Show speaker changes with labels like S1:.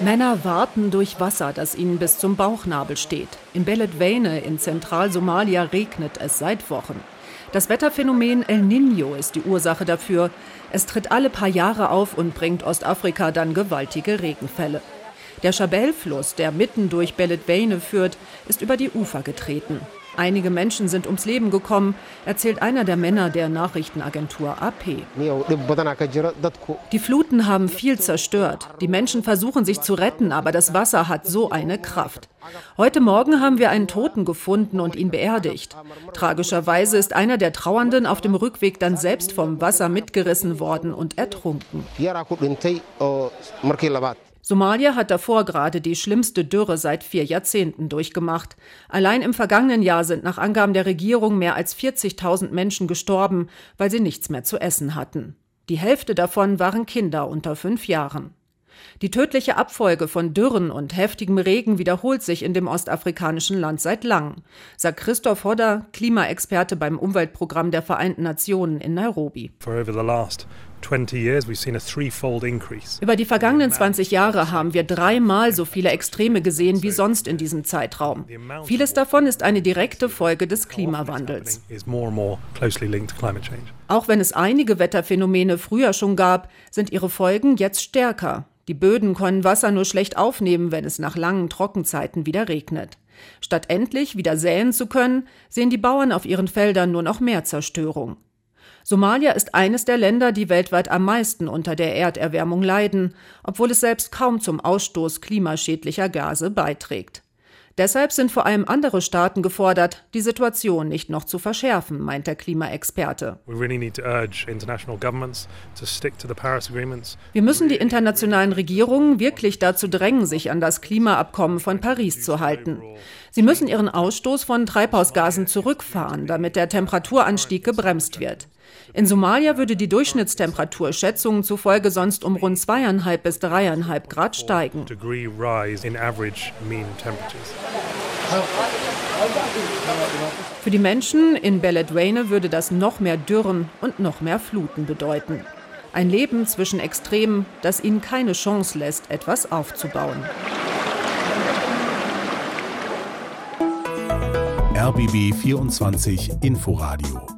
S1: Männer warten durch Wasser, das ihnen bis zum Bauchnabel steht. In Beledweyne in Zentralsomalia regnet es seit Wochen. Das Wetterphänomen El Niño ist die Ursache dafür. Es tritt alle paar Jahre auf und bringt Ostafrika dann gewaltige Regenfälle. Der Chabelle-Fluss, der mitten durch Beledweyne führt, ist über die Ufer getreten. Einige Menschen sind ums Leben gekommen, erzählt einer der Männer der Nachrichtenagentur AP. Die Fluten haben viel zerstört. Die Menschen versuchen sich zu retten, aber das Wasser hat so eine Kraft. Heute Morgen haben wir einen Toten gefunden und ihn beerdigt. Tragischerweise ist einer der Trauernden auf dem Rückweg dann selbst vom Wasser mitgerissen worden und ertrunken. Somalia hat davor gerade die schlimmste Dürre seit vier Jahrzehnten durchgemacht. Allein im vergangenen Jahr sind nach Angaben der Regierung mehr als 40.000 Menschen gestorben, weil sie nichts mehr zu essen hatten. Die Hälfte davon waren Kinder unter fünf Jahren. Die tödliche Abfolge von Dürren und heftigem Regen wiederholt sich in dem ostafrikanischen Land seit langem, sagt Christoph Hodder, Klimaexperte beim Umweltprogramm der Vereinten Nationen in Nairobi. Über die vergangenen 20 Jahre haben wir dreimal so viele Extreme gesehen wie sonst in diesem Zeitraum. Vieles davon ist eine direkte Folge des Klimawandels. Auch wenn es einige Wetterphänomene früher schon gab, sind ihre Folgen jetzt stärker. Die Böden können Wasser nur schlecht aufnehmen, wenn es nach langen Trockenzeiten wieder regnet. Statt endlich wieder säen zu können, sehen die Bauern auf ihren Feldern nur noch mehr Zerstörung. Somalia ist eines der Länder, die weltweit am meisten unter der Erderwärmung leiden, obwohl es selbst kaum zum Ausstoß klimaschädlicher Gase beiträgt. Deshalb sind vor allem andere Staaten gefordert, die Situation nicht noch zu verschärfen, meint der Klimaexperte. Wir müssen die internationalen Regierungen wirklich dazu drängen, sich an das Klimaabkommen von Paris zu halten. Sie müssen ihren Ausstoß von Treibhausgasen zurückfahren, damit der Temperaturanstieg gebremst wird. In Somalia würde die Durchschnittstemperatur Schätzungen zufolge sonst um rund zweieinhalb bis dreieinhalb Grad steigen. Für die Menschen in Beledweyne würde das noch mehr Dürren und noch mehr Fluten bedeuten. Ein Leben zwischen Extremen, das ihnen keine Chance lässt, etwas aufzubauen.
S2: RBB 24 Inforadio